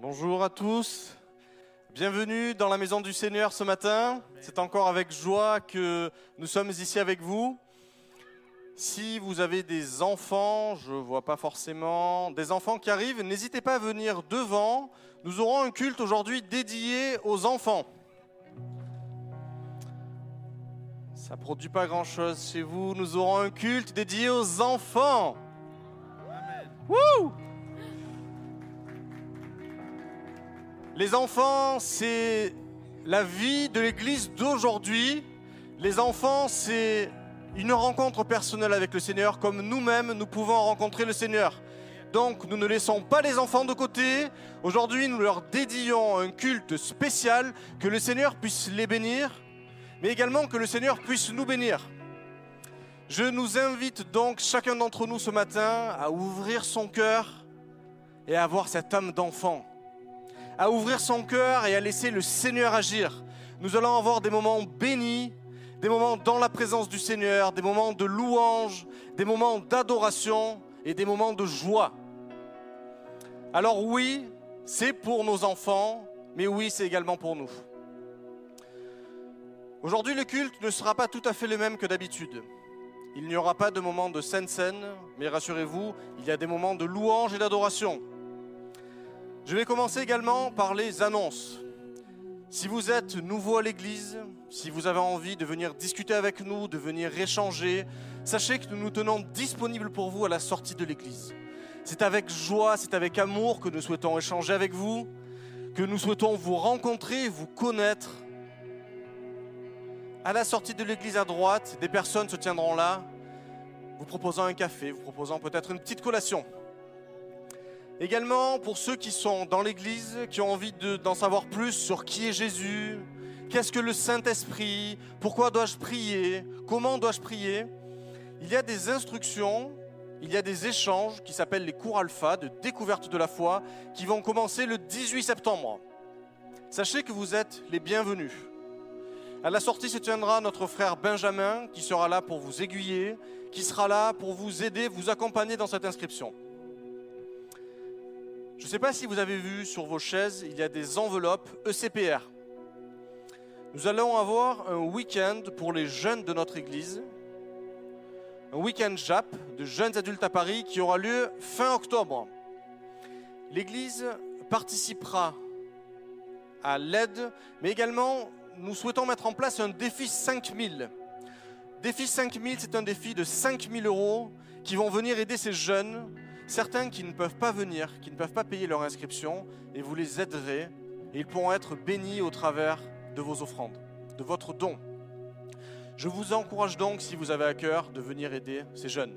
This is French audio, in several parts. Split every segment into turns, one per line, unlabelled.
Bonjour à tous. Bienvenue dans la maison du Seigneur ce matin. C'est encore avec joie que nous sommes ici avec vous. Si vous avez des enfants, je ne vois pas forcément, des enfants qui arrivent, n'hésitez pas à venir devant. Nous aurons un culte aujourd'hui dédié aux enfants. Ça produit pas grand-chose chez vous. Nous aurons un culte dédié aux enfants. Wouh Les enfants, c'est la vie de l'Église d'aujourd'hui. Les enfants, c'est une rencontre personnelle avec le Seigneur, comme nous-mêmes, nous pouvons rencontrer le Seigneur. Donc, nous ne laissons pas les enfants de côté. Aujourd'hui, nous leur dédions un culte spécial, que le Seigneur puisse les bénir, mais également que le Seigneur puisse nous bénir. Je nous invite donc chacun d'entre nous ce matin à ouvrir son cœur et à avoir cette âme d'enfant à ouvrir son cœur et à laisser le Seigneur agir. Nous allons avoir des moments bénis, des moments dans la présence du Seigneur, des moments de louange, des moments d'adoration et des moments de joie. Alors oui, c'est pour nos enfants, mais oui, c'est également pour nous. Aujourd'hui, le culte ne sera pas tout à fait le même que d'habitude. Il n'y aura pas de moments de scène-scène, mais rassurez-vous, il y a des moments de louange et d'adoration. Je vais commencer également par les annonces. Si vous êtes nouveau à l'Église, si vous avez envie de venir discuter avec nous, de venir échanger, sachez que nous nous tenons disponibles pour vous à la sortie de l'Église. C'est avec joie, c'est avec amour que nous souhaitons échanger avec vous, que nous souhaitons vous rencontrer, vous connaître. À la sortie de l'église à droite, des personnes se tiendront là, vous proposant un café, vous proposant peut-être une petite collation. Également pour ceux qui sont dans l'Église, qui ont envie d'en savoir plus sur qui est Jésus, qu'est-ce que le Saint-Esprit, pourquoi dois-je prier, comment dois-je prier, il y a des instructions, il y a des échanges qui s'appellent les cours alpha de découverte de la foi qui vont commencer le 18 septembre. Sachez que vous êtes les bienvenus. À la sortie se tiendra notre frère Benjamin qui sera là pour vous aiguiller, qui sera là pour vous aider, vous accompagner dans cette inscription. Je ne sais pas si vous avez vu sur vos chaises, il y a des enveloppes ECPR. Nous allons avoir un week-end pour les jeunes de notre église, un week-end JAP de jeunes adultes à Paris qui aura lieu fin octobre. L'église participera à l'aide, mais également nous souhaitons mettre en place un défi 5000. Défi 5000, c'est un défi de 5000 euros qui vont venir aider ces jeunes certains qui ne peuvent pas venir, qui ne peuvent pas payer leur inscription, et vous les aiderez, et ils pourront être bénis au travers de vos offrandes, de votre don. Je vous encourage donc, si vous avez à cœur, de venir aider ces jeunes.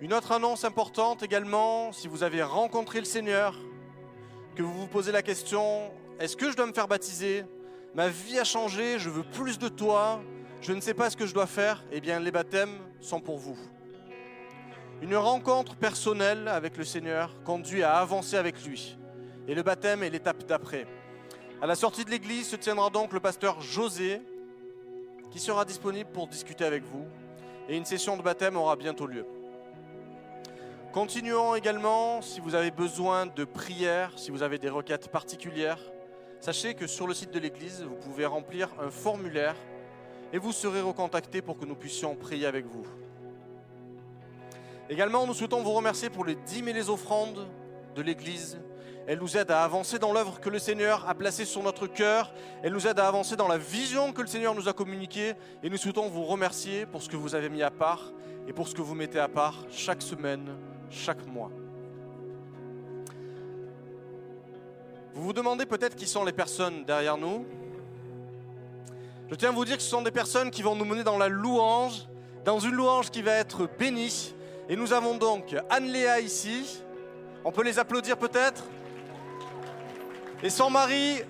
Une autre annonce importante également, si vous avez rencontré le Seigneur, que vous vous posez la question, est-ce que je dois me faire baptiser? Ma vie a changé, je veux plus de toi, je ne sais pas ce que je dois faire, eh bien les baptêmes sont pour vous. Une rencontre personnelle avec le Seigneur conduit à avancer avec lui. Et le baptême est l'étape d'après. À la sortie de l'église se tiendra donc le pasteur José qui sera disponible pour discuter avec vous. Et une session de baptême aura bientôt lieu. Continuons également, si vous avez besoin de prières, si vous avez des requêtes particulières, sachez que sur le site de l'église, vous pouvez remplir un formulaire et vous serez recontacté pour que nous puissions prier avec vous. Également, nous souhaitons vous remercier pour les dîmes et les offrandes de l'Église. Elles nous aident à avancer dans l'œuvre que le Seigneur a placée sur notre cœur. Elles nous aident à avancer dans la vision que le Seigneur nous a communiquée. Et nous souhaitons vous remercier pour ce que vous avez mis à part et pour ce que vous mettez à part chaque semaine, chaque mois. Vous vous demandez peut-être qui sont les personnes derrière nous. Je tiens à vous dire que ce sont des personnes qui vont nous mener dans la louange, dans une louange qui va être bénie, et nous avons donc Anne-Léa ici. On peut les applaudir peut-être? Et son mari.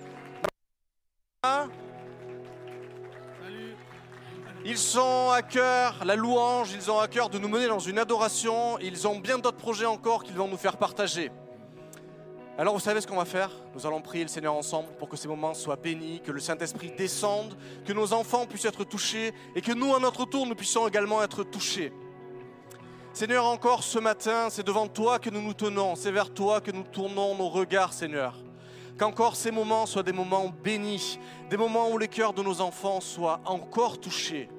Ils sont à cœur la louange, ils ont à cœur de nous mener dans une adoration, ils ont bien d'autres projets encore qu'ils vont nous faire partager. Alors vous savez ce qu'on va faire? Nous allons prier le Seigneur ensemble pour que ces moments soient bénis, que le Saint-Esprit descende, que nos enfants puissent être touchés et que nous, à notre tour, nous puissions également être touchés. Seigneur, encore ce matin, c'est devant toi que nous nous tenons, c'est vers toi que nous tournons nos regards, Seigneur. Qu'encore ces moments soient des moments bénis, des moments où les cœurs de nos enfants soient encore touchés.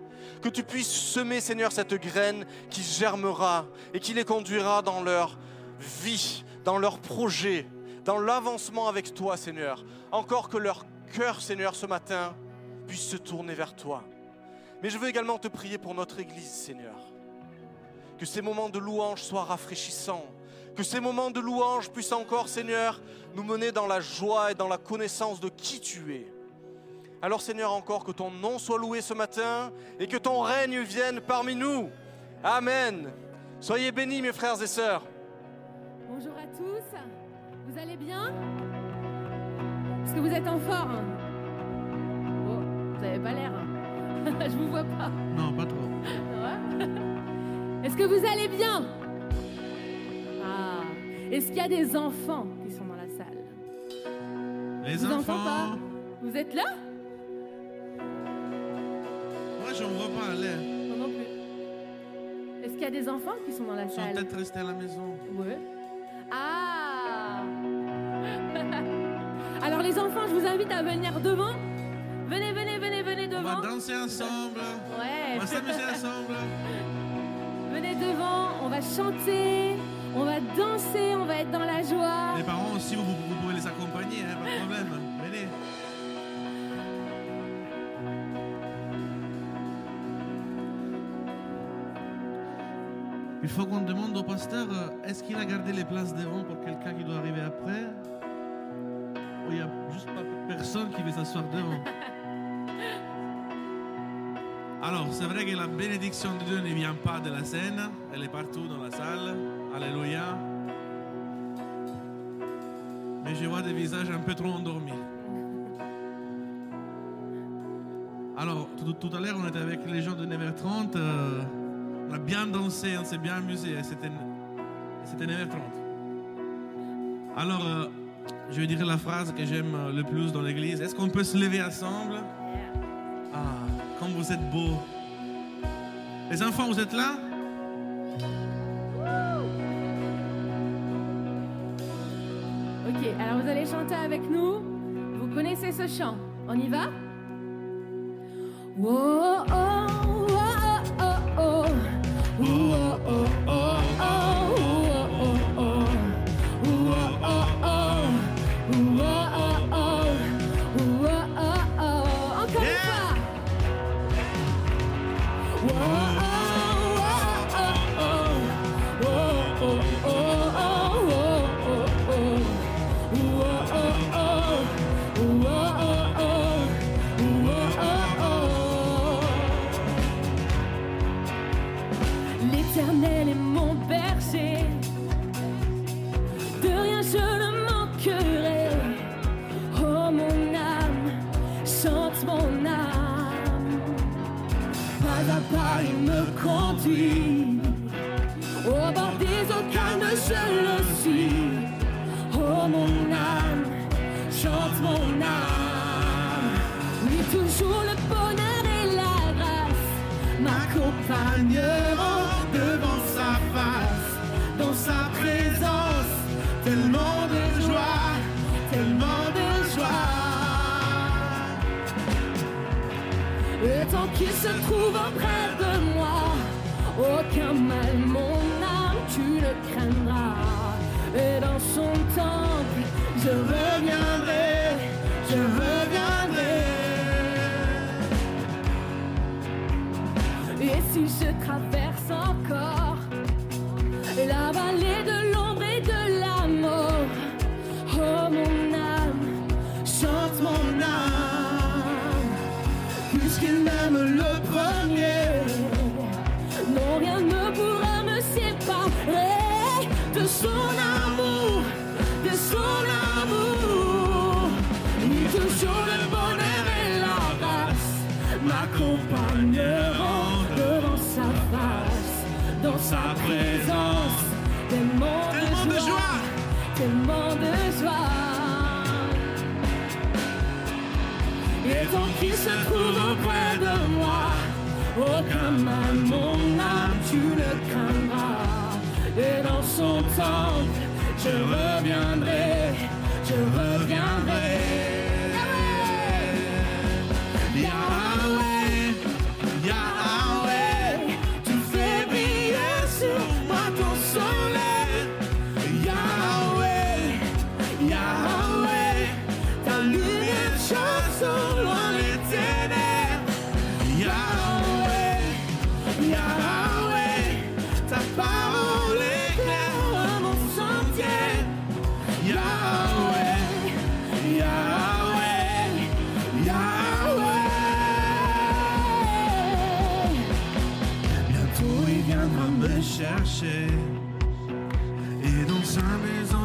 Que tu puisses semer, Seigneur, cette graine qui germera et qui les conduira dans leur vie, dans leur projet, dans l'avancement avec toi, Seigneur. Encore que leur cœur, Seigneur, ce matin, puisse se tourner vers toi. Mais je veux également te prier pour notre Église, Seigneur. Que ces moments de louange soient rafraîchissants. Que ces moments de louange puissent encore, Seigneur, nous mener dans la joie et dans la connaissance de qui tu es. Alors, Seigneur, encore que ton nom soit loué ce matin et que ton règne vienne parmi nous. Amen. Soyez bénis, mes frères et sœurs.
Bonjour à tous. Vous allez bien? Est-ce que vous êtes en forme Oh, vous n'avez pas l'air. Je vous vois pas.
Non, pas trop.
Est-ce que vous allez bien? Ah. Est-ce qu'il y a des enfants qui sont dans la salle?
Les
Je vous
enfants.
pas? Vous êtes là?
Moi, j'en vois pas aller.
Non, non plus. Est-ce qu'il y a des enfants qui sont dans la
Ils sont
salle?
peut-être restés à la maison.
Ouais. Ah Alors les enfants, je vous invite à venir devant. Venez, venez, venez, venez
On va
devant.
danser ensemble.
Ouais.
On va s'amuser ensemble.
Venez devant, on va chanter, on va danser, on va être dans la joie.
Les parents aussi, vous, vous pouvez les accompagner, hein, pas de problème. Venez. Il faut qu'on demande au pasteur euh, est-ce qu'il a gardé les places devant pour quelqu'un qui doit arriver après? Ou il n'y a juste pas personne qui veut s'asseoir devant? Alors, c'est vrai que la bénédiction de Dieu ne vient pas de la scène, elle est partout dans la salle. Alléluia. Mais je vois des visages un peu trop endormis. Alors, tout, à l'heure, on était avec les gens de 9h30. euh, on a bien dansé, on s'est bien amusé. C'était, c'était 9h30. Alors, euh, je vais dire la phrase que j'aime le plus dans l'église. Est-ce qu'on peut se lever ensemble? Vous êtes beaux. Les enfants, vous êtes là?
Ok, alors vous allez chanter avec nous. Vous connaissez ce chant. On y va? Wow, se trouve auprès de moi, aucun mal, sa face, dans sa présence. Tellement,
Tellement de joie.
tellement de joie. Et tant qu'il se trouve auprès de moi, aucun mal, mon âme, tu ne craindras. Et dans son temple, je reviendrai, je reviendrai.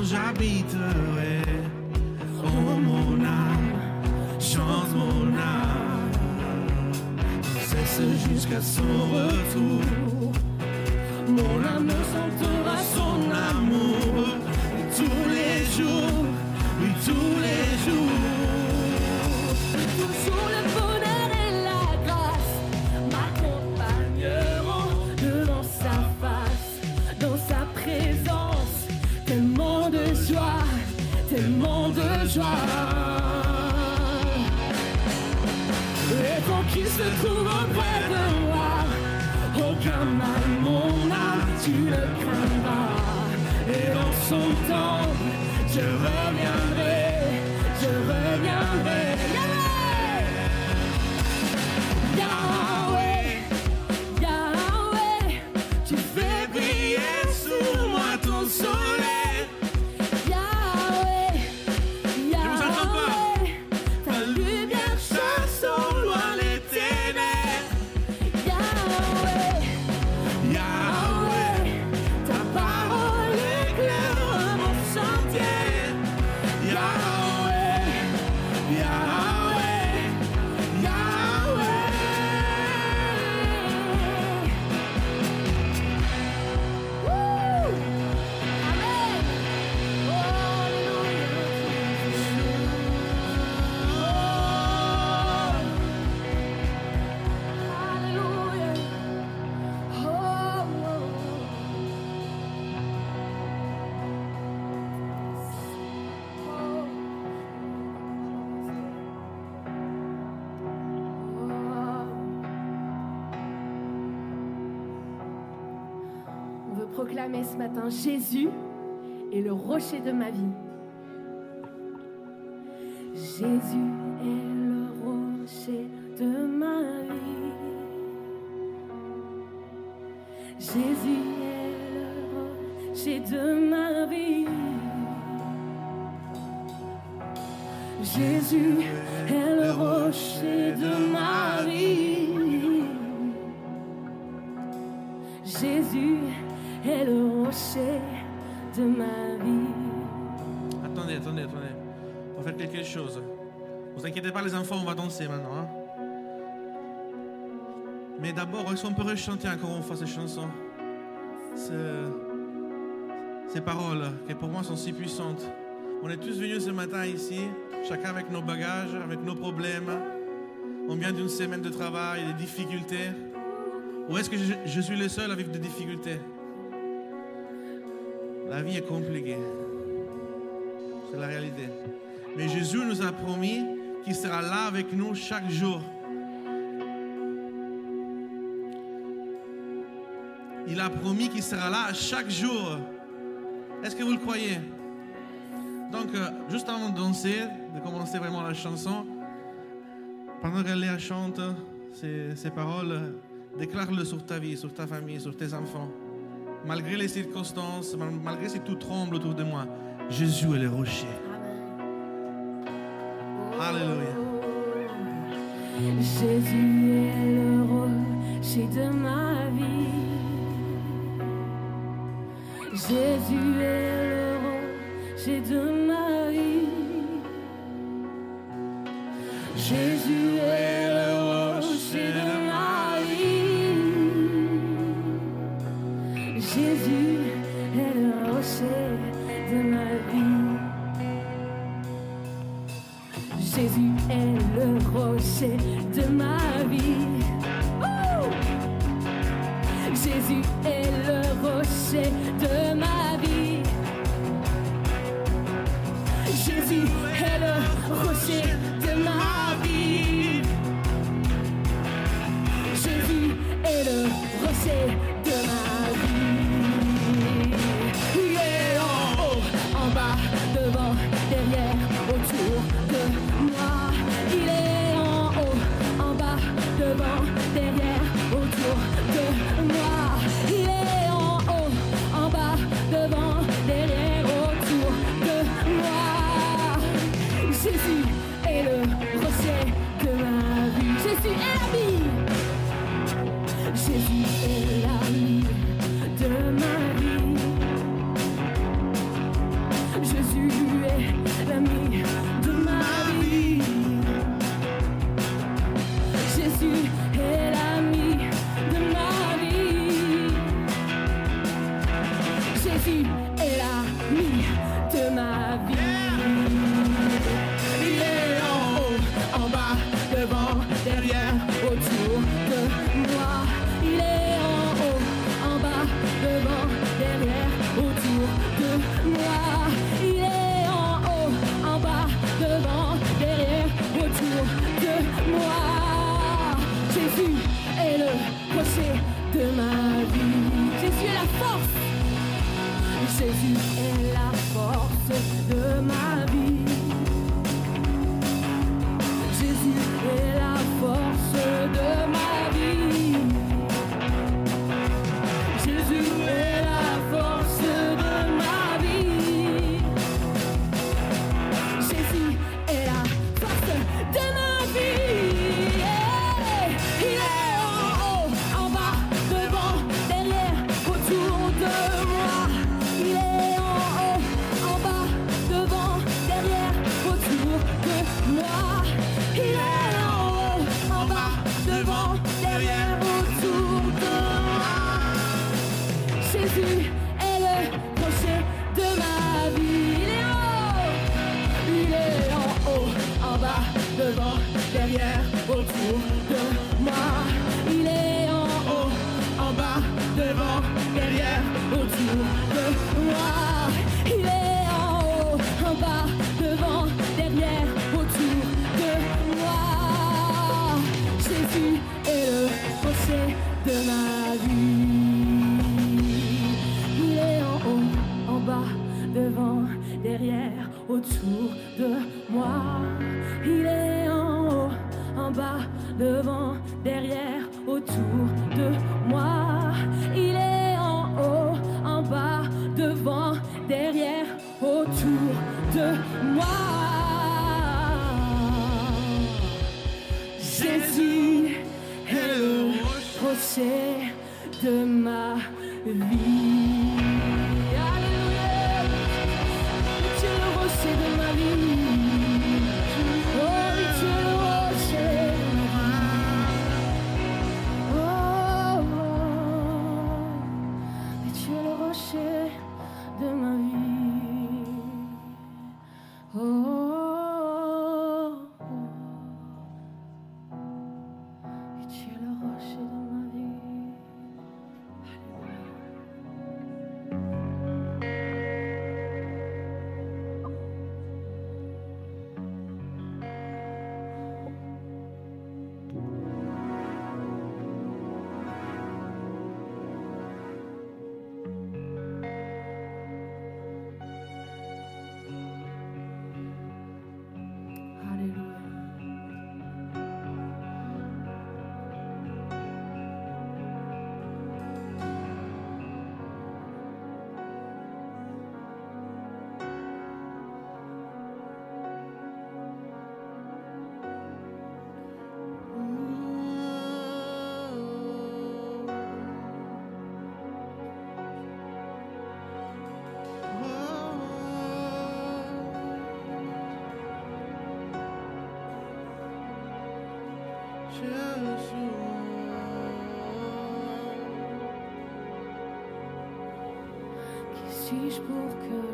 J'habiterai. Oh mon âme, chante mon âme, cesse jusqu'à son retour.
Tu ne craindras. Et dans son temps, je reviendrai, proclamer ce matin Jésus est le rocher de ma vie. Jésus est le rocher de ma vie. Jésus est le rocher de ma vie. Jésus de ma vie.
Attendez, attendez, attendez. On va faire quelque chose. Vous inquiétez pas les enfants, on va danser maintenant. hein. Mais d'abord, est-ce qu'on peut rechanter encore une fois ces chansons Ce- Ces paroles qui pour moi sont si puissantes. On est tous venus ce matin ici, chacun avec nos bagages, avec nos problèmes. On vient d'une semaine de travail, des difficultés. Ou est-ce que je, je suis le seul avec des difficultés? La vie est compliquée. C'est la réalité. Mais Jésus nous a promis qu'il sera là avec nous chaque jour. Il a promis qu'il sera là chaque jour. Est-ce que vous le croyez? Donc, euh, juste avant de danser, de commencer vraiment la chanson, pendant que Léa chante ces, ces paroles, déclare-le sur ta vie, sur ta famille, sur tes enfants. Malgré les circonstances, mal- malgré si tout tremble autour de moi, Jésus est le rocher. Alléluia.
Jésus est le rocher de ma vie. Jésus est le rocher de ma vie. Jésus est Jésus est le rocher de ma vie. Jésus est le rocher de ma vie. Jésus est le rocher de ma vie. Jésus est le rocher de ma vie. Jésus est le rocher suis-je pour que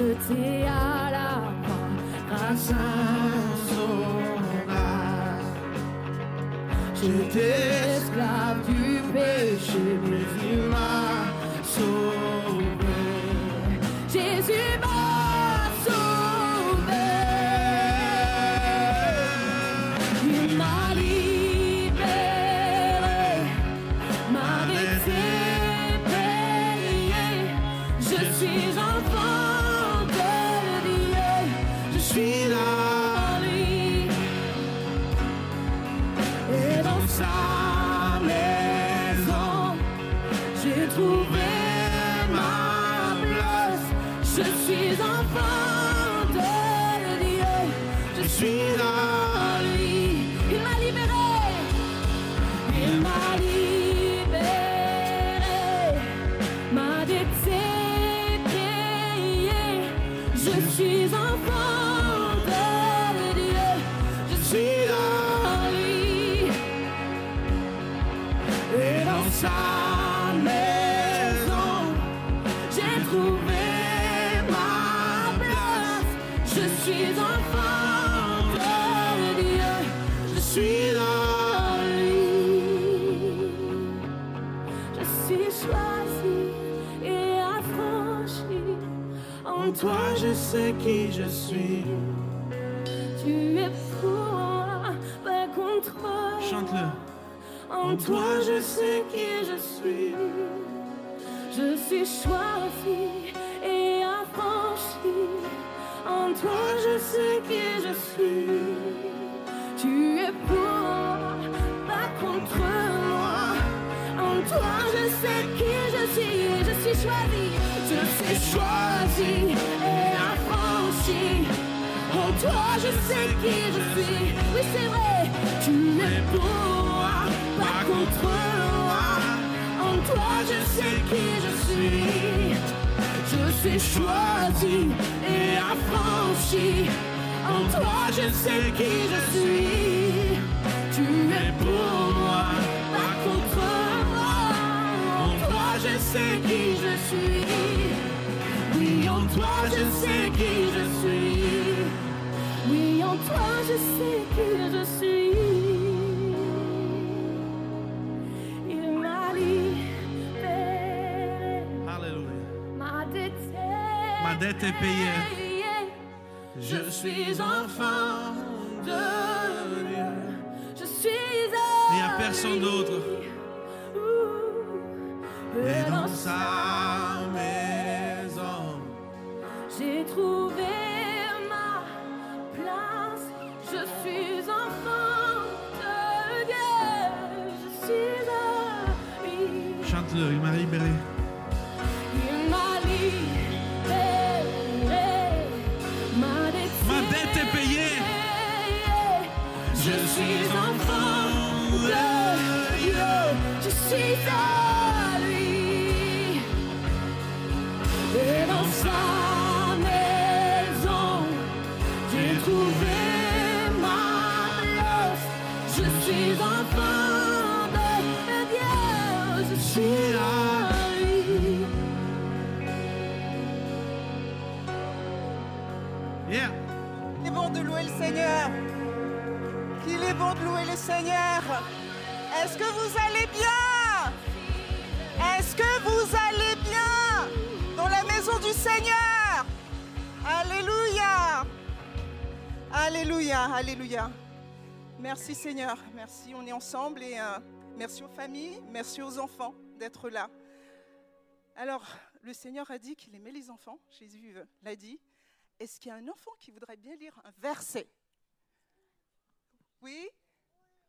m'a racheté à la croix grâce à son âme. J'étais esclave du péché, mais il m'a sauvé. En toi je sais qui je suis. Je suis choisi et affranchi. En toi je sais qui je suis. Tu es pour moi, pas contre moi. En toi je sais qui je suis. Je suis choisi, je suis choisi et affranchi. En toi je sais qui je suis. Oui c'est vrai, tu es pour contre moi. En toi je sais qui je suis. Je suis choisi et affranchi. En toi je sais qui je suis. Tu es pour moi, pas contre moi. En toi je sais qui je suis. Oui, en toi je sais qui je suis. Oui, en toi je sais qui je suis. Ma dette
est payée.
Je suis enfant de Dieu. Je suis
Il n'y a personne d'autre.
Et dans
sa maison,
J'ai trouvé ma place. Je suis enfant de Dieu. Je suis
chante-le, il m'a libéré.
Suis enfant de Dieu. Je suis à lui. Et dans sa maison, j'ai trouvé ma place. Je suis enfant de Dieu. Je suis à lui.
Yeah.
Il est bon de louer le Seigneur. Qu'il est bon de louer le Seigneur. Est-ce que vous allez bien? Est-ce que vous allez bien dans la maison du Seigneur? Alléluia Alléluia, Alléluia. Merci Seigneur, merci, on est ensemble et euh, merci aux familles, merci aux enfants d'être là. Alors, le Seigneur a dit qu'il aimait les enfants, Jésus l'a dit. Est-ce qu'il y a un enfant qui voudrait bien lire un verset? Oui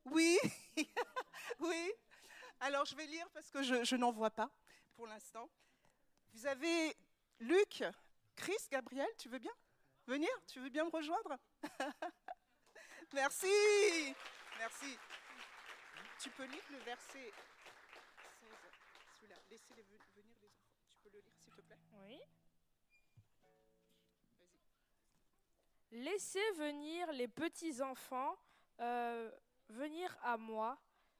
Oui, oui. Alors je vais lire parce que je, n'en vois pas pour l'instant. Vous avez Luc, Chris, Gabriel, tu veux bien venir? Tu veux bien me rejoindre? Merci, merci. Tu peux lire le verset 16, celui-là. Laissez venir les enfants. Tu peux le lire s'il te plaît?
Oui. Laissez venir les petits enfants, euh, venir à moi,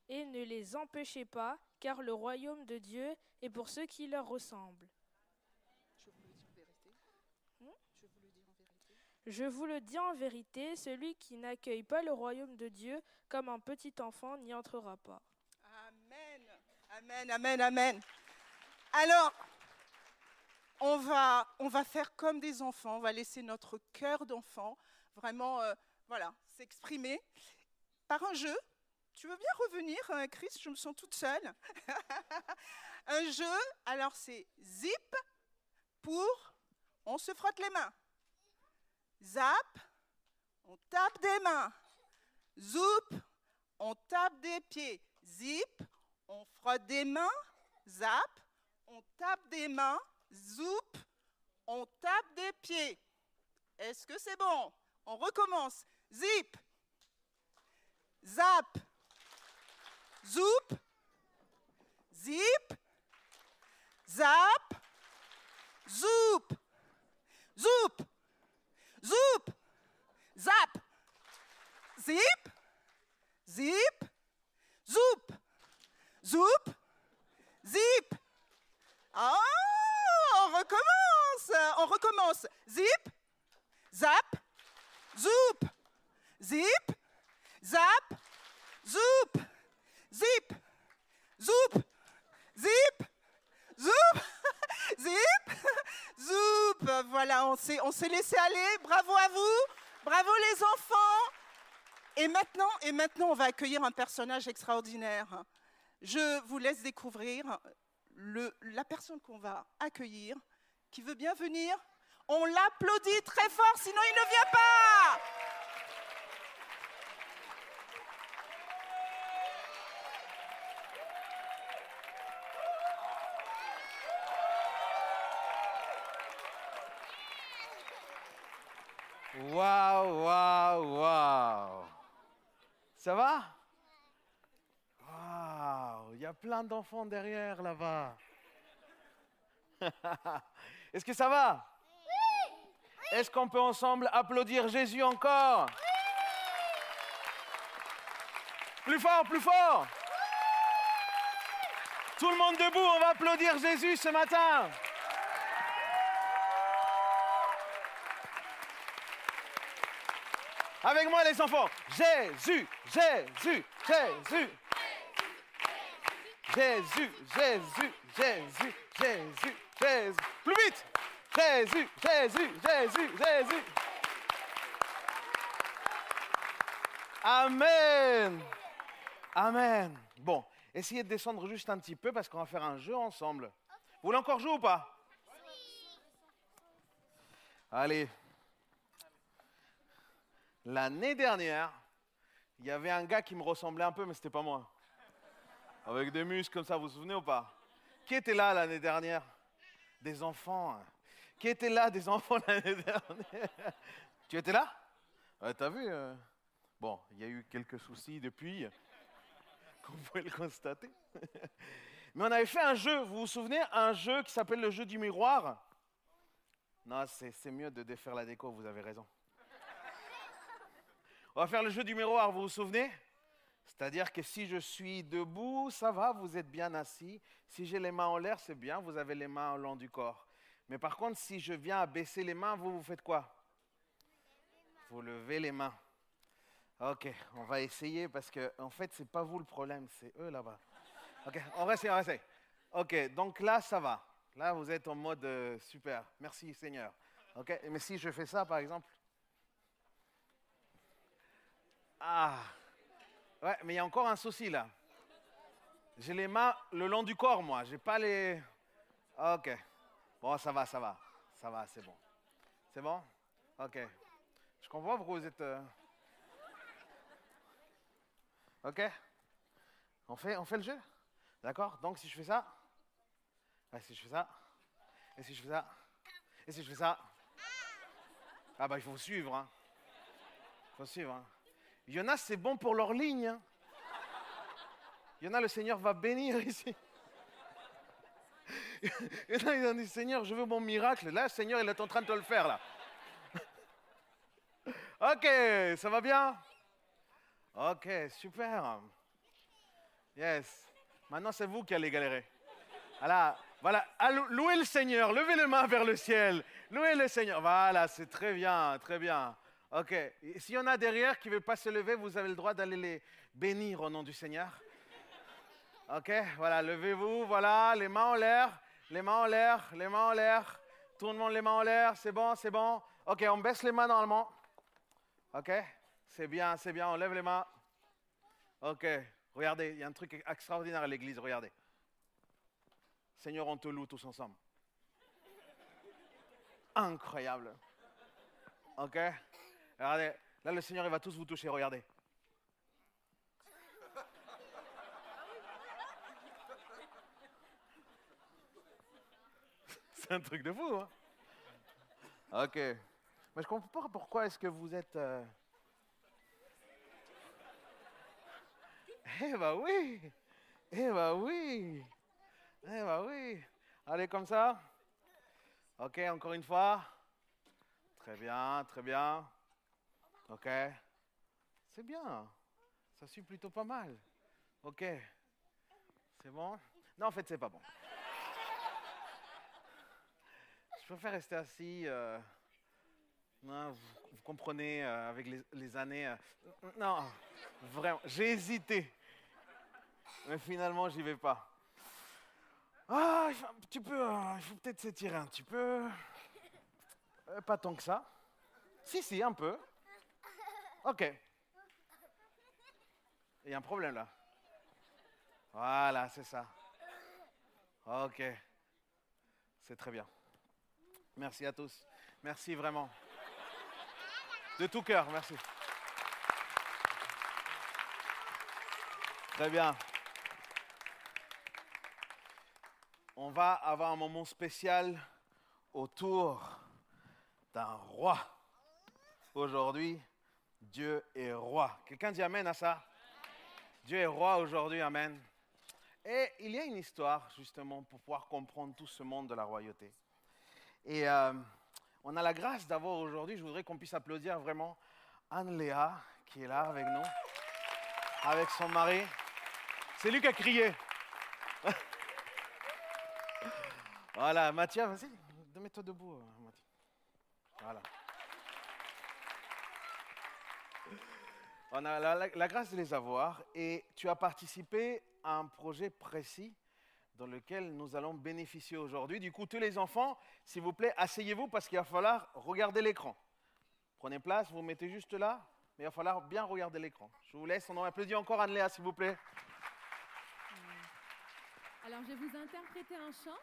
et ne les empêchez pas, car le royaume de Dieu est pour ceux qui leur ressemblent.
Je vous le dis en vérité.
Hmm?
Je vous le dis en vérité.
Je vous le dis en vérité, celui qui n'accueille pas le royaume de Dieu comme un petit enfant n'y entrera pas.
Amen, amen, amen, amen. Alors, on va, on va faire comme des enfants, on va laisser notre cœur d'enfant vraiment, euh, voilà, s'exprimer par un jeu. Tu veux bien revenir, euh, Chris? Je me sens toute seule. un jeu, alors c'est zip pour on se frotte les mains. Zap, on tape des mains. Zoup, on tape des pieds. Zip, on frotte des mains. Zap, on tape des mains. Zoup, on tape des pieds. Est-ce que c'est bon? On recommence. Zip, zap, zoup, zip, zap, zoup, zoup, zoup, zap, zip, zip, zoup, zoup, zip. Ah, on recommence, on recommence. Zip, zap, zoup, zip, zap, zoup, zip, zoup, zip, zoup, zip, zoup. Voilà, on s'est, on s'est laissé aller. Bravo à vous, bravo les enfants. Et maintenant, et maintenant, on va accueillir un personnage extraordinaire. Je vous laisse découvrir le- la personne qu'on va accueillir, qui veut bien venir. On l'applaudit très fort, sinon il ne vient pas.
Waouh, waouh, waouh. Ça va? Waouh, il y a plein d'enfants derrière là-bas. Est-ce que ça va? Est-ce qu'on peut ensemble applaudir Jésus encore? Plus fort, plus fort. Tout le monde debout, on va applaudir Jésus ce matin. Avec moi les enfants. Jésus, Jésus, Jésus. Jésus, Jésus, Jésus, Jésus, Jésus. Plus vite. Jésus, Jésus, Jésus, Jésus. Amen. Amen. Bon, essayez de descendre juste un petit peu parce qu'on va faire un jeu ensemble. Vous voulez encore jouer ou pas? Allez. L'année dernière, il y avait un gars qui me ressemblait un peu, mais c'était pas moi. Avec des muscles comme ça, vous vous souvenez ou pas? Qui était là l'année dernière? Des enfants. hein. Qui était là des enfants l'année dernière? Tu étais là? T'as vu euh, Bon, il y a eu quelques soucis depuis, comme vous pouvez le constater. Mais on avait fait un jeu, vous vous souvenez? Un jeu qui s'appelle le jeu du miroir. Non, c'est mieux de défaire la déco, vous avez raison. On va faire le jeu du miroir, vous vous souvenez? C'est-à-dire que si je suis debout, ça va, vous êtes bien assis. Si j'ai les mains en l'air, c'est bien, vous avez les mains au long du corps. Mais par contre, si je viens à baisser les mains, vous, vous faites quoi? Vous levez les mains. Ok, on va essayer parce que, en fait, c'est pas vous le problème, c'est eux là-bas. Ok, on essayer, on essayer. Ok, donc là, ça va. Là, vous êtes en mode euh, super. Merci, Seigneur. Ok, mais si je fais ça, par exemple. Ah. Ouais, mais il y a encore un souci là. J'ai les mains le long du corps, moi. J'ai pas les. Ok. Bon, ça va, ça va. Ça va, c'est bon. C'est bon? Ok. Je comprends pourquoi vous êtes. euh, Ok on fait, le jeu? D'accord Donc si je fais ça, si je fais ça, et si je fais ça, et si je fais ça, ah bah il faut suivre. Hein. Il faut suivre. Hein. Il y en a, c'est bon pour leur ligne. hein. Il y en a, le Seigneur va bénir ici. Il y en a, ils ont dit, Seigneur, je veux mon miracle. Là, Seigneur, il est en train de te le faire, là. Ok, ça va bien? Ok, super. Yes. Maintenant, c'est vous qui allez galérer. Voilà, voilà. Allou- Louez le Seigneur, levez les mains vers le ciel. Louez le Seigneur. Voilà, c'est très bien, très bien. Ok. S'il y en a derrière qui ne veut pas se lever, vous avez le droit d'aller les bénir au nom du Seigneur. Ok, voilà, levez-vous, voilà, les mains en l'air, les mains en l'air, les mains en l'air. Tout le monde les mains en l'air, c'est bon, c'est bon. Ok, on baisse les mains normalement. Ok, c'est bien, c'est bien, on lève les mains. Ok, regardez, il y a un truc extraordinaire à l'église, regardez. Seigneur, on te loue tous ensemble. Incroyable. Ok Regardez, là le Seigneur va tous vous toucher, regardez. C'est un truc de fou, hein Ok. Mais je comprends pas pourquoi est-ce que vous êtes... euh, Eh bah oui Eh bah oui Eh bah oui Allez, comme ça Ok, encore une fois. Très bien, très bien. Ok? C'est bien. Ça suit plutôt pas mal. Ok. C'est bon? Non, en fait, c'est pas bon. Je préfère rester assis. euh, non, vous, comprenez, euh, avec les, années. euh, non, vraiment, j'ai hésité. Mais finalement, j'y vais pas. Ah, il faut un petit peu. euh, il faut peut-être s'étirer un petit peu. Pas tant que ça. Si, si, un peu. Ok. Il y a un problème là. Voilà, c'est ça. Ok. C'est très bien. Merci à tous. Merci vraiment. De tout cœur, merci. Très bien. On va avoir un moment spécial autour d'un roi. Aujourd'hui, Dieu est roi. Quelqu'un dit Amen à ça? Dieu est roi aujourd'hui, Amen. Et il y a une histoire, justement, pour pouvoir comprendre tout ce monde de la royauté. Et euh, on a la grâce d'avoir aujourd'hui, je voudrais qu'on puisse applaudir vraiment Anne-Léa, qui est là avec nous, avec son mari. C'est lui qui a crié. voilà, Mathieu, vas-y, mets-toi debout, Mathieu. Voilà. On a la, grâce de les avoir et tu as participé à un projet précis dans lequel nous allons bénéficier aujourd'hui. Du coup, tous les enfants, s'il vous plaît, asseyez-vous parce qu'il va falloir regarder l'écran. Prenez place, vous vous mettez juste là, mais il va falloir bien regarder l'écran. Je vous laisse, on en applaudit encore Anne-Léa, s'il vous plaît.
Alors, je vais vous interpréter un chant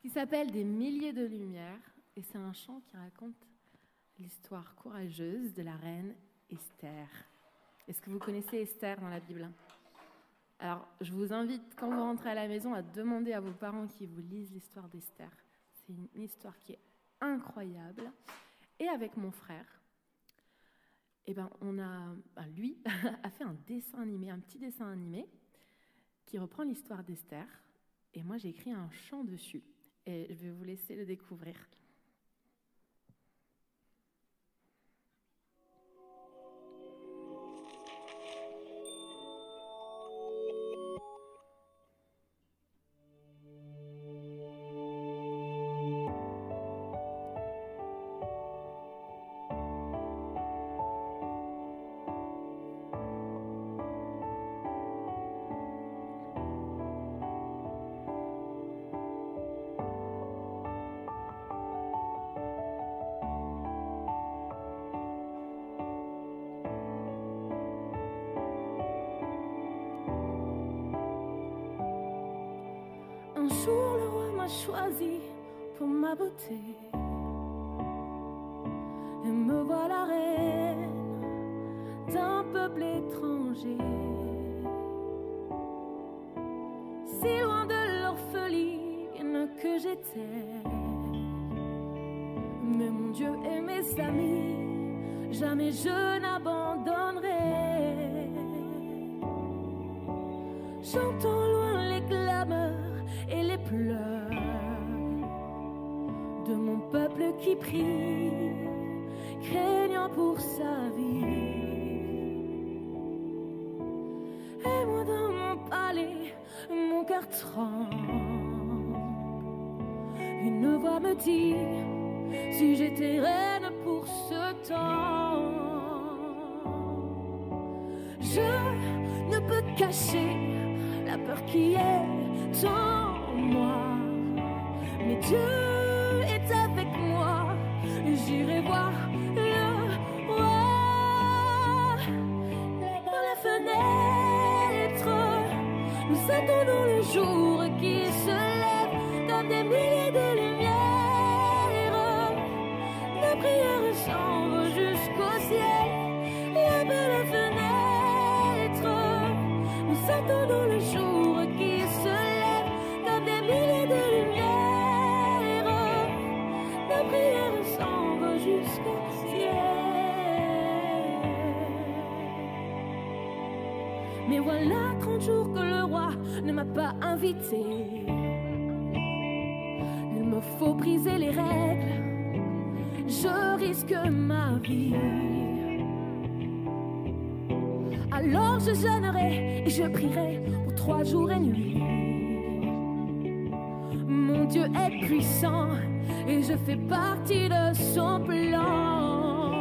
qui s'appelle Des milliers de lumières. Et c'est un chant qui raconte l'histoire courageuse de la reine Esther. Est-ce que vous connaissez Esther dans la Bible? Alors, je vous invite, quand vous rentrez à la maison, à demander à vos parents qui vous lisent l'histoire d'Esther. C'est une histoire qui est incroyable. Et avec mon frère, eh ben, on a, ben, lui a fait un dessin animé, un petit dessin animé qui reprend l'histoire d'Esther. Et moi, j'ai écrit un chant dessus. Et je vais vous laisser le découvrir. Beauté. Et me voilà reine d'un peuple étranger. Si loin de l'orpheline que j'étais. Mais mon Dieu et mes amis, jamais je Il me faut briser les règles. Je risque ma vie. Alors je jeûnerai et je prierai pour trois jours et nuits. Mon Dieu est puissant et je fais partie de son plan.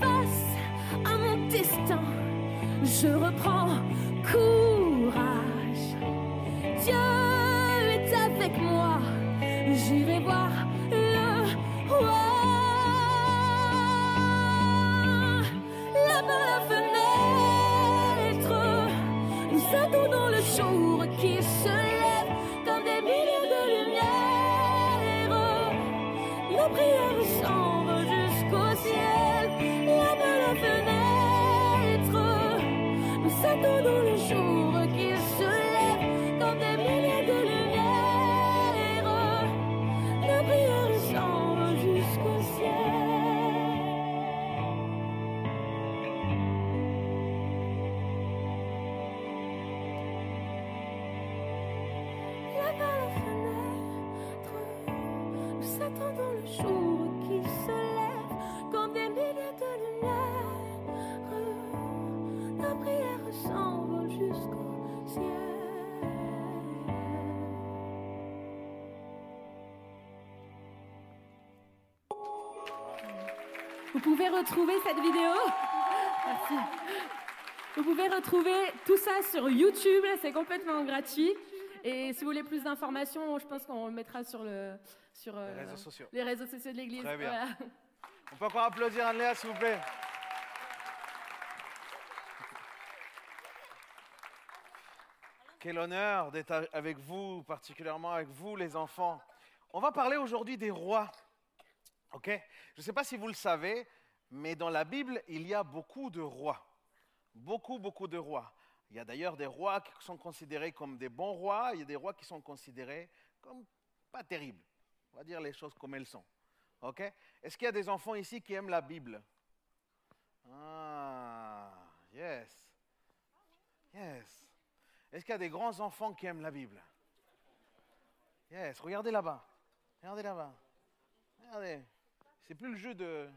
Face à mon destin, je reprends j'irai voir le roi. Là par la fenêtre, nous attendons le jour qui se lève comme des milliers de lumières. Nos prières s'envolent jusqu'au ciel. Là par la fenêtre, nous attendons le jour
pouvez retrouver cette vidéo. Merci. Vous pouvez retrouver tout ça sur YouTube, c'est complètement gratuit. Et si vous voulez plus d'informations, je pense qu'on le mettra sur, le, sur euh,
Les réseaux sociaux.
les réseaux sociaux de l'Église.
Très bien.
Voilà.
On peut encore applaudir Anne-Léa, s'il vous plaît. Quel honneur d'être avec vous, particulièrement avec vous, les enfants. On va parler aujourd'hui des rois. Ok? Je ne sais pas si vous le savez, mais dans la Bible, il y a beaucoup de rois. Beaucoup, beaucoup de rois. Il y a d'ailleurs des rois qui sont considérés comme des bons rois, il y a des rois qui sont considérés comme pas terribles. On va dire les choses comme elles sont. Ok? Est-ce qu'il y a des enfants ici qui aiment la Bible? Ah, yes. Yes. Est-ce qu'il y a des grands enfants qui aiment la Bible? Yes. Regardez là-bas. Regardez là-bas. Regardez. C'est plus le jeu de.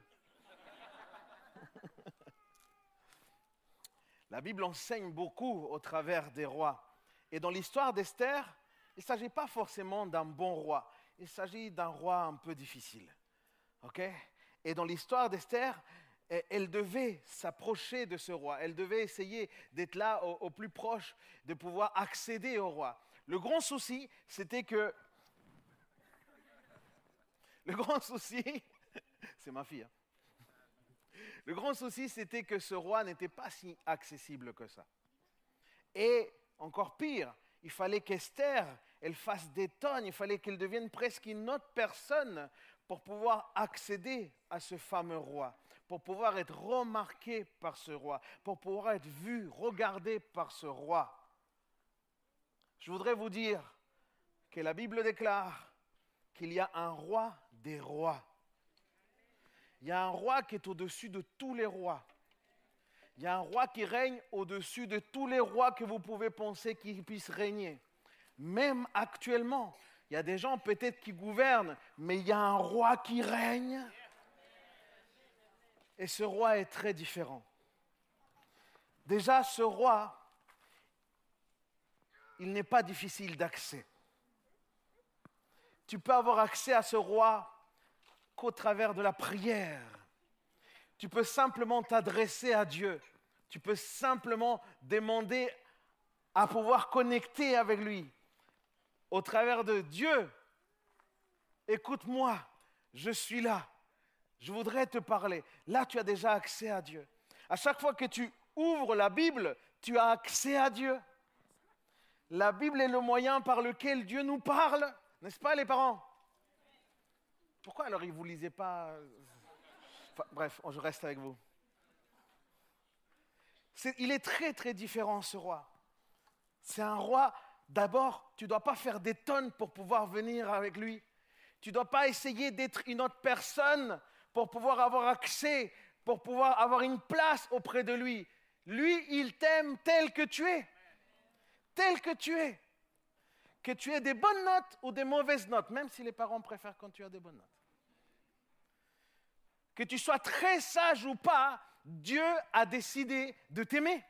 La Bible enseigne beaucoup au travers des rois. Et dans l'histoire d'Esther, il ne s'agit pas forcément d'un bon roi. Il s'agit d'un roi un peu difficile. OK? Et dans l'histoire d'Esther, eh, elle devait s'approcher de ce roi. Elle devait essayer d'être là au, au plus proche, de pouvoir accéder au roi. Le grand souci, c'était que... Le grand souci, c'est ma fille. hein. Le grand souci, c'était que ce roi n'était pas si accessible que ça. Et encore pire, il fallait qu'Esther, elle fasse des tonnes, il fallait qu'elle devienne presque une autre personne pour pouvoir accéder à ce fameux roi, pour pouvoir être remarqué par ce roi, pour pouvoir être vu, regardé par ce roi. Je voudrais vous dire que la Bible déclare qu'il y a un roi des rois. Il y a un roi qui est au-dessus de tous les rois. Il y a un roi qui règne au-dessus de tous les rois que vous pouvez penser qu'il puisse régner. Même actuellement, il y a des gens peut-être qui gouvernent, mais il y a un roi qui règne. Et ce roi est très différent. Déjà, ce roi, il n'est pas difficile d'accès. Tu peux avoir accès à ce roi qu'au travers de la prière. Tu peux simplement t'adresser à Dieu. Tu peux simplement demander à pouvoir connecter avec lui. Au travers de Dieu, écoute-moi, je suis là. Je voudrais te parler. Là, tu as déjà accès à Dieu. À chaque fois que tu ouvres la Bible, tu as accès à Dieu. La Bible est le moyen par lequel Dieu nous parle, n'est-ce pas les parents? Pourquoi alors ils ne vous lisez pas Enfin, Bref, je reste avec vous. Il est très très différent ce roi. C'est un roi, d'abord, tu ne dois pas faire des tonnes pour pouvoir venir avec lui. Tu ne dois pas essayer d'être une autre personne pour pouvoir avoir accès, pour pouvoir avoir une place auprès de lui. Lui, il t'aime tel que tu es. Tel que tu es. Que tu aies des bonnes notes ou des mauvaises notes, même si les parents préfèrent quand tu as des bonnes notes. Que tu sois très sage ou pas, Dieu a décidé de t'aimer.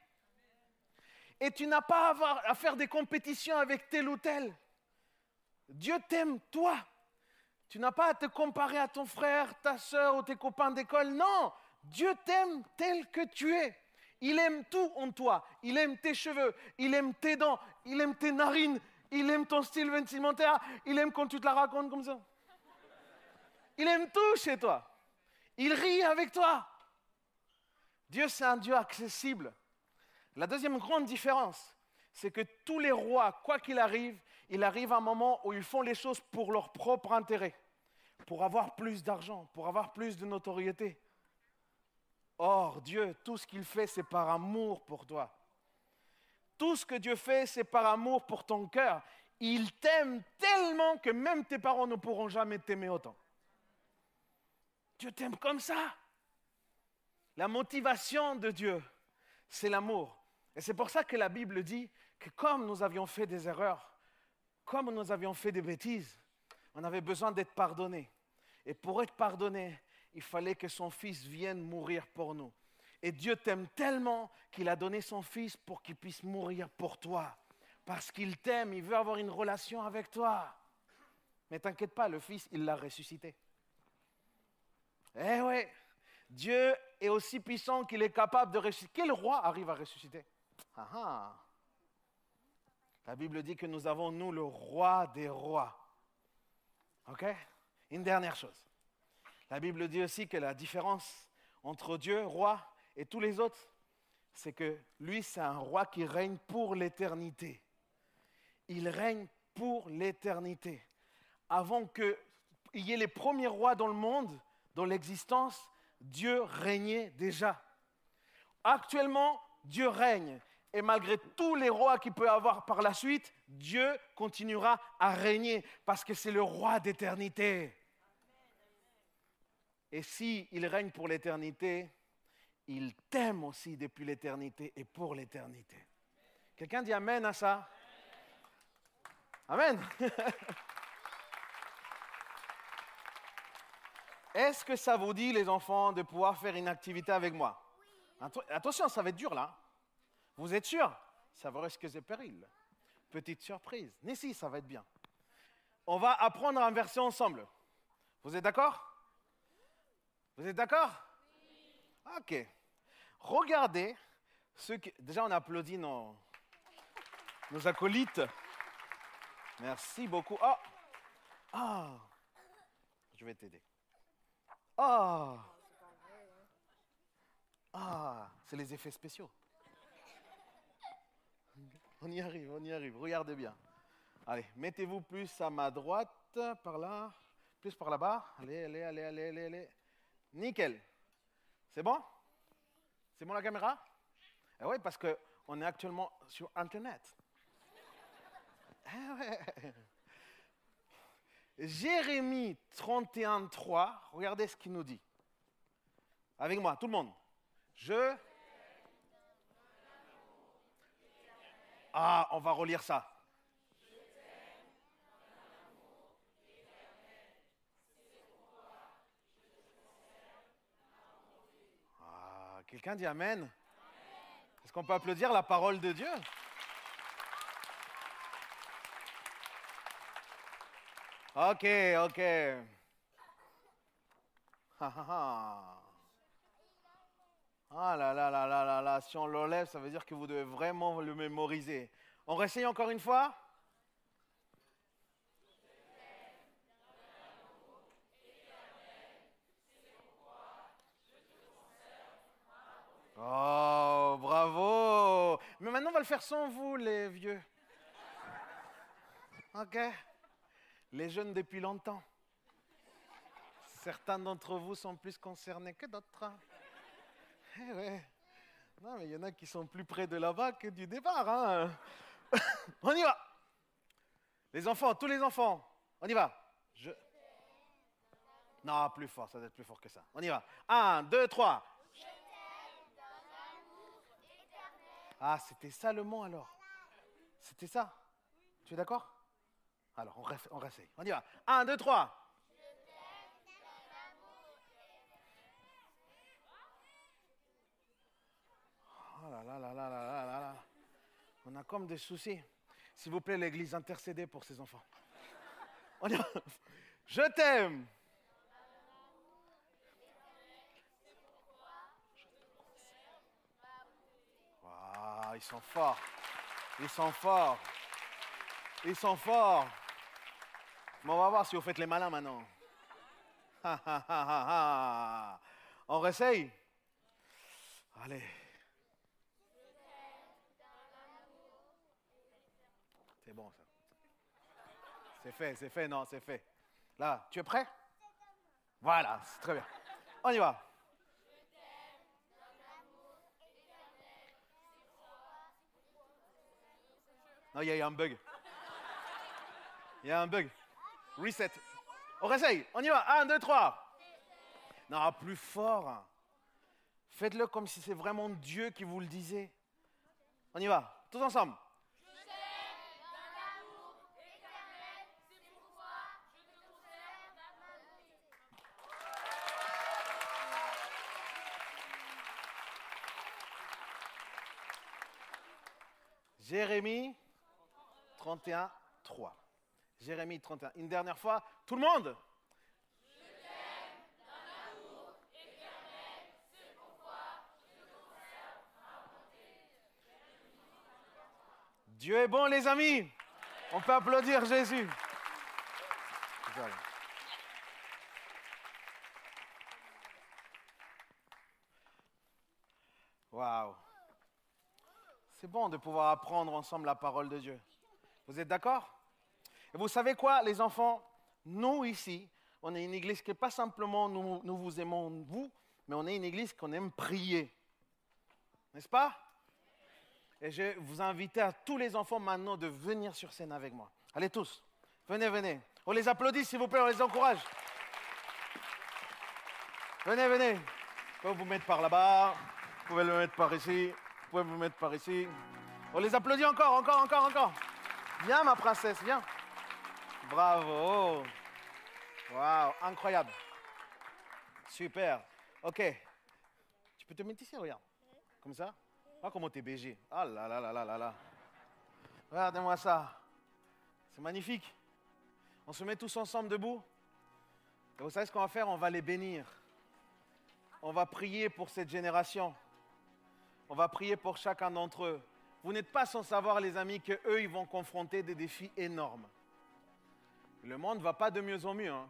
Et tu n'as pas à, faire des compétitions avec tel ou tel. Dieu t'aime, toi. Tu n'as pas à te comparer à ton frère, ta soeur ou tes copains d'école. Non, Dieu t'aime tel que tu es. Il aime tout en toi. Il aime tes cheveux, il aime tes dents, il aime tes narines, il aime ton style vestimentaire, il aime quand tu te la racontes comme ça. Il aime tout chez toi. Il rit avec toi. Dieu, c'est un Dieu accessible. La deuxième grande différence, c'est que tous les rois, quoi qu'il arrive, il arrive un moment où ils font les choses pour leur propre intérêt, pour avoir plus d'argent, pour avoir plus de notoriété. Or, Dieu, tout ce qu'il fait, c'est par amour pour toi. Tout ce que Dieu fait, c'est par amour pour ton cœur. Il t'aime tellement que même tes parents ne pourront jamais t'aimer autant. Dieu t'aime comme ça. La motivation de Dieu, c'est l'amour. Et c'est pour ça que la Bible dit que comme nous avions fait des erreurs, comme nous avions fait des bêtises, on avait besoin d'être pardonné. Et pour être pardonné, il fallait que son fils vienne mourir pour nous. Et Dieu t'aime tellement qu'il a donné son fils pour qu'il puisse mourir pour toi. Parce qu'il t'aime, il veut avoir une relation avec toi. Mais t'inquiète pas, le fils, il l'a ressuscité. Eh ouais, Dieu est aussi puissant qu'il est capable de ressusciter. Quel roi arrive à ressusciter? Ah ah. La Bible dit que nous avons, nous, le roi des rois. OK? Une dernière chose. La Bible dit aussi que la différence entre Dieu, roi, et tous les autres, c'est que lui, c'est un roi qui règne pour l'éternité. Il règne pour l'éternité. Avant qu'il y ait les premiers rois dans le monde, dans l'existence, Dieu régnait déjà. Actuellement, Dieu règne. Et malgré tous les rois qu'il peut avoir par la suite, Dieu continuera à régner parce que c'est le roi d'éternité. Et si règne pour l'éternité, il t'aime aussi depuis l'éternité et pour l'éternité. Quelqu'un dit Amen à ça? Amen. Est-ce que ça vous dit, les enfants, de pouvoir faire une activité avec moi? Atten- Attention, ça va être dur là. Vous êtes sûr? Ça va risquer de péril. Petite surprise. Mais si, ça va être bien. On va apprendre un verset ensemble. Vous êtes d'accord? Vous êtes d'accord? Ok. Regardez ce que. Déjà, on applaudit nos, nos acolytes. Merci beaucoup. Oh Ah Je vais t'aider. Ah Ah C'est les effets spéciaux. On y arrive, on y arrive. Regardez bien. Allez, mettez-vous plus à ma droite, par là, plus par là-bas. Allez, allez, allez, allez, allez. Nickel. C'est bon? C'est bon la caméra? Eh oui, parce qu'on est actuellement sur Internet. Ah ouais. Jérémie 31, 3, regardez ce qu'il nous dit. Avec moi, tout le monde. Je. Ah, on va relire ça. Ah, quelqu'un dit Amen Est-ce qu'on peut applaudir la parole de Dieu? Ok, ok. Ah, ah, ah. Là là là là là là, si on l'enlève, ça veut dire que vous devez vraiment le mémoriser. On réessaye encore une fois? Oh, bravo Mais maintenant, on va le faire sans vous, les vieux. Ok Les jeunes depuis longtemps. Certains d'entre vous sont plus concernés que d'autres. Eh ouais. Non, mais il y en a qui sont plus près de là-bas que du départ. Hein. on y va. Les enfants, tous les enfants, on y va. Je... Non, plus fort, ça doit être plus fort que ça. On y va. Un, deux, trois. Ah, c'était ça le mot alors. C'était ça. Tu es d'accord? Alors, on, reste, on. On y va. Un, deux, trois. Oh là là là là là là là là. On a comme des soucis. S'il vous plaît, l'Église, intercédez pour ces enfants. On y va. Je t'aime. Ils sont forts. Ils sont forts. Ils sont forts. Mais on va voir si vous faites les malins maintenant. On réessaye Allez. C'est bon ça. C'est fait, c'est fait, non, c'est fait. Là, tu es prêt? Voilà, c'est très bien. On y va. Non, il y a eu un bug. Il y a un bug. Reset. On réessaye. On y va. Un, deux, trois. Non, plus fort. Faites-le comme si c'est vraiment Dieu qui vous le disait. On y va. Tous ensemble. Jérémie 31, 3. Jérémie 31. Une dernière fois, tout le monde Dieu est bon, les amis. On peut applaudir Jésus. Waouh. C'est bon de pouvoir apprendre ensemble la parole de Dieu. Vous êtes d'accord? Et vous savez quoi, les enfants? Nous, ici, on est une église qui pas simplement nous, nous vous aimons, vous, mais on est une église qu'on aime prier. N'est-ce pas? Et je vous inviter à tous les enfants maintenant de venir sur scène avec moi. Allez tous, venez, venez. On les applaudit, s'il vous plaît, on les encourage. Venez, venez. Vous pouvez vous mettre par là-bas, vous pouvez le mettre par ici, vous pouvez vous mettre par ici. On les applaudit encore, encore, encore, encore. Viens, ma princesse, viens. Bravo. Waouh, incroyable. Super. Ok. Tu peux te mettre ici, regarde. Comme ça. Ah, comment t'es BG. Ah là là là là là là. Regardez-moi ça. C'est magnifique. On se met tous ensemble debout. Et vous savez ce qu'on va faire? On va les bénir. On va prier pour cette génération. On va prier pour chacun d'entre eux. Vous n'êtes pas sans savoir, les amis, que eux, ils vont confronter des défis énormes. Le monde ne va pas de mieux en mieux. hein.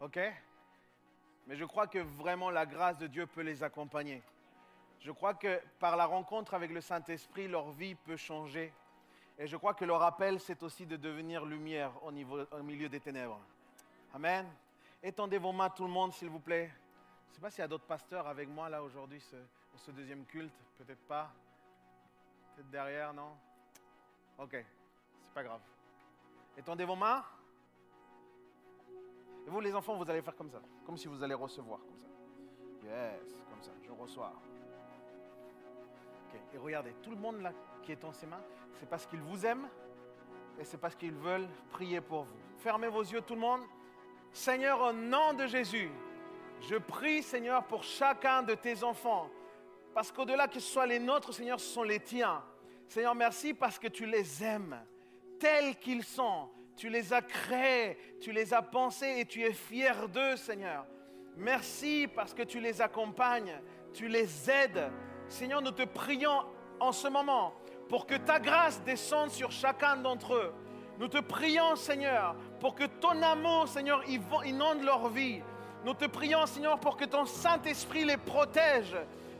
OK? Mais je crois que vraiment la grâce de Dieu peut les accompagner. Je crois que par la rencontre avec le Saint-Esprit, leur vie peut changer. Et je crois que leur appel, c'est aussi de devenir lumière au, niveau- au milieu des ténèbres. Amen. Étendez vos mains, tout le monde, s'il vous plaît. Je ne sais pas s'il y a d'autres pasteurs avec moi là aujourd'hui ce- ce deuxième culte. Peut-être pas. Peut-être derrière, non? Ok, c'est pas grave. Étendez vos mains. Et vous les enfants, vous allez faire comme ça. Comme si vous allez recevoir comme ça. Yes, comme ça, je reçois. Et regardez, tout le monde là qui est en ses mains, c'est parce qu'ils vous aiment et c'est parce qu'ils veulent prier pour vous. Fermez vos yeux tout le monde. Seigneur, au nom de Jésus, je prie, Seigneur, pour chacun de tes enfants. Parce qu'au-delà que ce soit les nôtres, Seigneur, ce sont les tiens. Seigneur, merci parce que tu les aimes tels qu'ils sont. Tu les as créés, tu les as pensés et tu es fier d'eux, Seigneur. Merci parce que tu les accompagnes, tu les aides. Seigneur, nous te prions en ce moment pour que ta grâce descende sur chacun d'entre eux. Nous te prions, Seigneur, pour que ton amour, Seigneur, inonde leur vie. Nous te prions, Seigneur, pour que ton Saint-Esprit les protège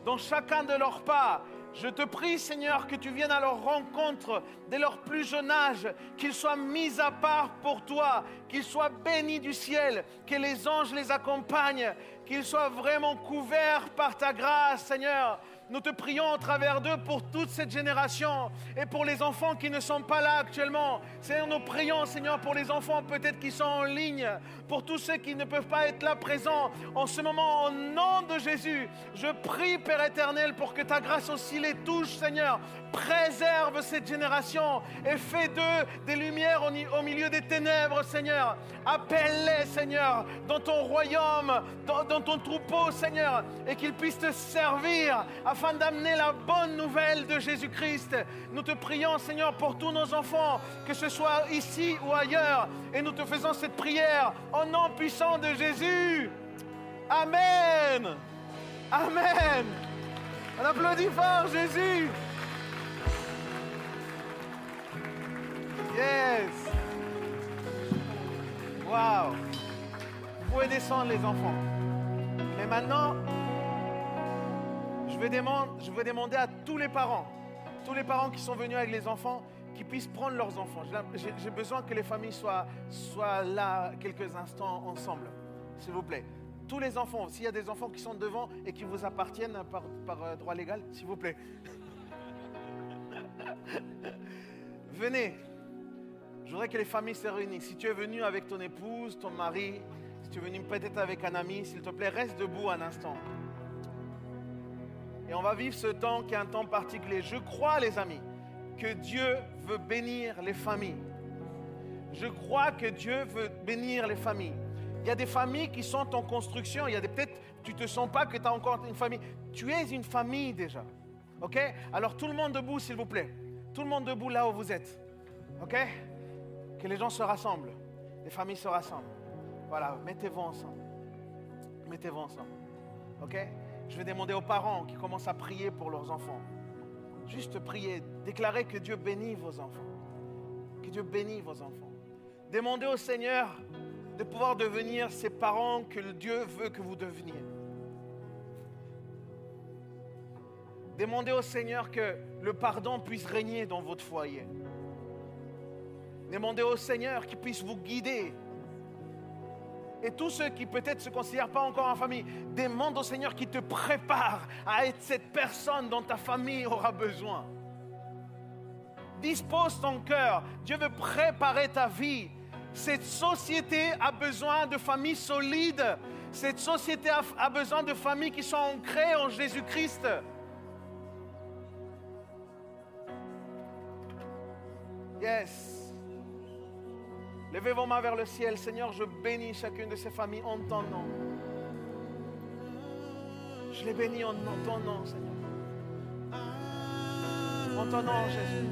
dans chacun de leurs pas. Je te prie, Seigneur, que tu viennes à leur rencontre dès leur plus jeune âge, qu'ils soient mis à part pour toi, qu'ils soient bénis du ciel, que les anges les accompagnent, qu'ils soient vraiment couverts par ta grâce, Seigneur. Nous te prions au travers d'eux pour toute cette génération et pour les enfants qui ne sont pas là actuellement. Seigneur, nous prions, Seigneur, pour les enfants peut-être qui sont en ligne, pour tous ceux qui ne peuvent pas être là présents en ce moment, au nom de Jésus. Je prie, Père éternel, pour que ta grâce aussi les touche, Seigneur. Préserve cette génération et fais d'eux des lumières au, milieu des ténèbres, Seigneur. Appelle-les, Seigneur, dans ton royaume, dans, ton troupeau, Seigneur, et qu'ils puissent te servir d'amener la bonne nouvelle de Jésus-Christ. Nous te prions, Seigneur, pour tous nos enfants, que ce soit ici ou ailleurs, et nous te faisons cette prière au nom puissant de Jésus. Amen. Amen. On applaudit fort Jésus. Yes. Wow. Vous pouvez descendre les enfants? Mais maintenant, je vais demander à tous les parents, tous les parents qui sont venus avec les enfants, qui puissent prendre leurs enfants. J'ai besoin que les familles soient, soient là quelques instants ensemble, s'il vous plaît. Tous les enfants, s'il y a des enfants qui sont devant et qui vous appartiennent par, par, euh, droit légal, s'il vous plaît. Venez. Je voudrais que les familles se réunissent. Si tu es venu avec ton épouse, ton mari, si tu es venu peut-être avec un ami, s'il te plaît, reste debout un instant. Et on va vivre ce temps qui est un temps particulier. Je crois, les amis, que Dieu veut bénir les familles. Je crois que Dieu veut bénir les familles. Il y a des familles qui sont en construction. Il y a peut-être tu te sens pas que tu as encore une famille. Tu es une famille déjà. OK? Alors tout le monde debout s'il vous plaît. Tout le monde debout là où vous êtes. OK? Que les gens se rassemblent. Les familles se rassemblent. Voilà, mettez-vous ensemble. Mettez-vous ensemble. OK? Je vais demander aux parents qui commencent à prier pour leurs enfants. Juste prier, déclarer que Dieu bénit vos enfants. Que Dieu bénit vos enfants. Demandez au Seigneur de pouvoir devenir ces parents que Dieu veut que vous deveniez. Demandez au Seigneur que le pardon puisse régner dans votre foyer. Demandez au Seigneur qu'il puisse vous guider. Et tous ceux qui peut-être ne se considèrent pas encore en famille, demande au Seigneur qu'il te prépare à être cette personne dont ta famille aura besoin. Dispose ton cœur. Dieu veut préparer ta vie. Cette société a besoin de familles solides. Cette société a, a besoin de familles qui sont ancrées en Jésus-Christ. Yes. Levez vos mains vers le ciel. Seigneur, je bénis chacune de ces familles en ton nom. Je les bénis en ton nom, Seigneur. En ton nom, Jésus.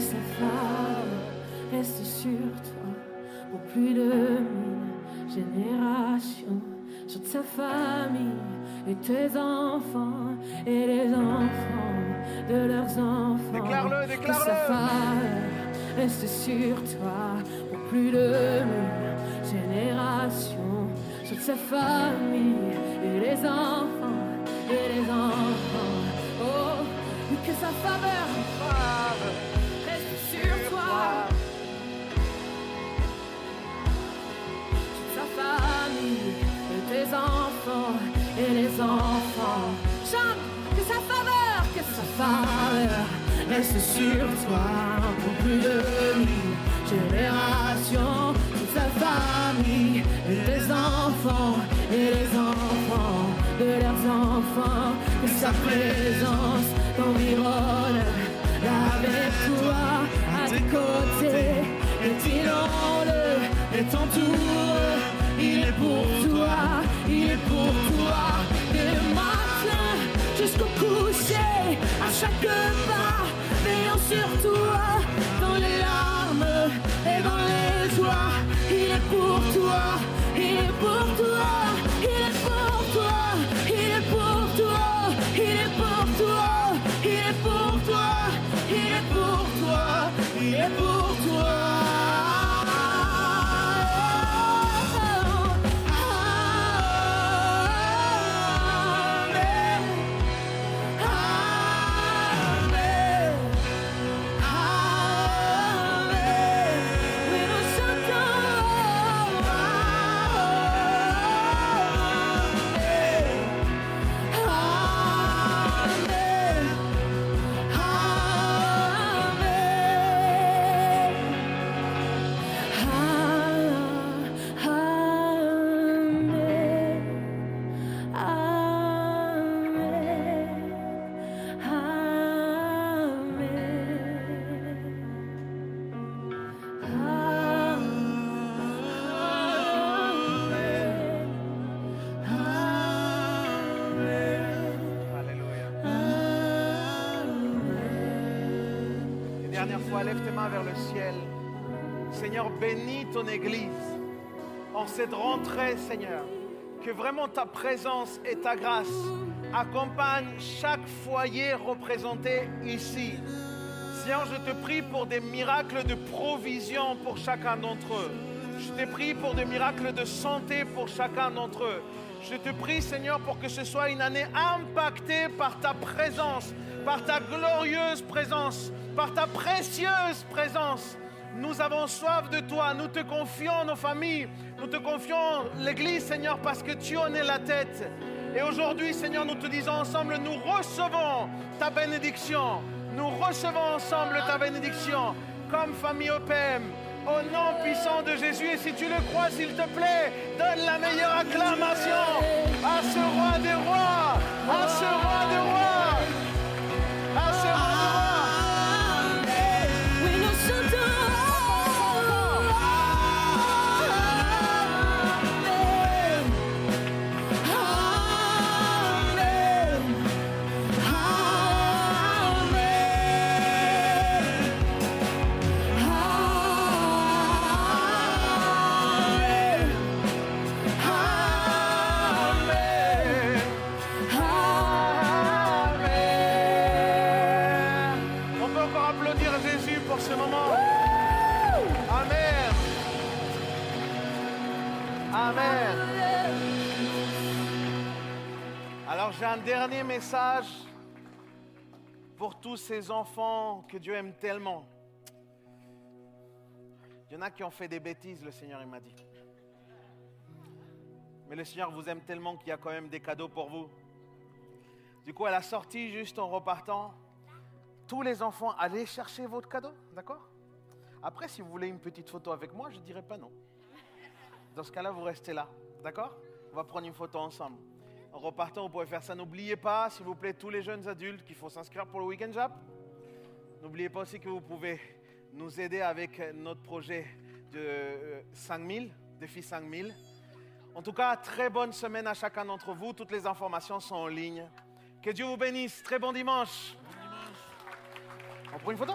Sa femme reste sur toi pour plus de mille générations, sur sa famille et tes enfants et les enfants de leurs enfants.
Déclare-le,
Que sa
déclare-le.
faveur reste sur toi pour plus de mille générations, sur sa famille et les enfants et les enfants. Oh, que sa faveur et les enfants. Chante que sa faveur, que sa faveur reste sur toi pour plus de mille générations. Sur sa famille et les enfants et les enfants de leurs enfants. Que sa présence t'environne avec toi à tes côtés. Et le et t'entoure. Il est pour toi, il est pour toi. Dès le matin jusqu'au coucher, à chaque pas, veillant sur toi, dans les larmes et dans les joies. Il est pour toi, il est pour toi, il est pour toi,
Lève tes mains vers le ciel. Seigneur, bénis ton Église en cette rentrée, Seigneur. Que vraiment ta présence et ta grâce accompagnent chaque foyer représenté ici. Seigneur, je te prie pour des miracles de provision pour chacun d'entre eux. Je te prie pour des miracles de santé pour chacun d'entre eux. Je te prie, Seigneur, pour que ce soit une année impactée par ta présence, par ta glorieuse présence, par ta précieuse présence. Nous avons soif de toi, nous te confions nos familles, nous te confions l'Église, Seigneur, parce que tu en es la tête. Et aujourd'hui, Seigneur, nous te disons ensemble, nous recevons ta bénédiction. Nous recevons ensemble ta bénédiction comme famille OPM. Au nom puissant de Jésus, et si tu le crois, s'il te plaît, donne la meilleure acclamation à ce roi des rois, à ce roi des rois, dernier message pour tous ces enfants que Dieu aime tellement. Il y en a qui ont fait des bêtises, le Seigneur m'a dit. Mais le Seigneur vous aime tellement qu'il y a quand même des cadeaux pour vous. Du coup, à la sortie, juste en repartant, tous les enfants, allez chercher votre cadeau, d'accord? Après, si vous voulez une petite photo avec moi, je ne dirai pas non. Dans ce cas-là, vous restez là, d'accord? On va prendre une photo ensemble. En repartant, vous pouvez faire ça. N'oubliez pas, s'il vous plaît, tous les jeunes adultes qu'il faut s'inscrire pour le Weekend Jap. N'oubliez pas aussi que vous pouvez nous aider avec notre projet de euh, 5000, défi 5000. En tout cas, très bonne semaine à chacun d'entre vous. Toutes les informations sont en ligne. Que Dieu vous bénisse. Très bon dimanche. On prend une photo?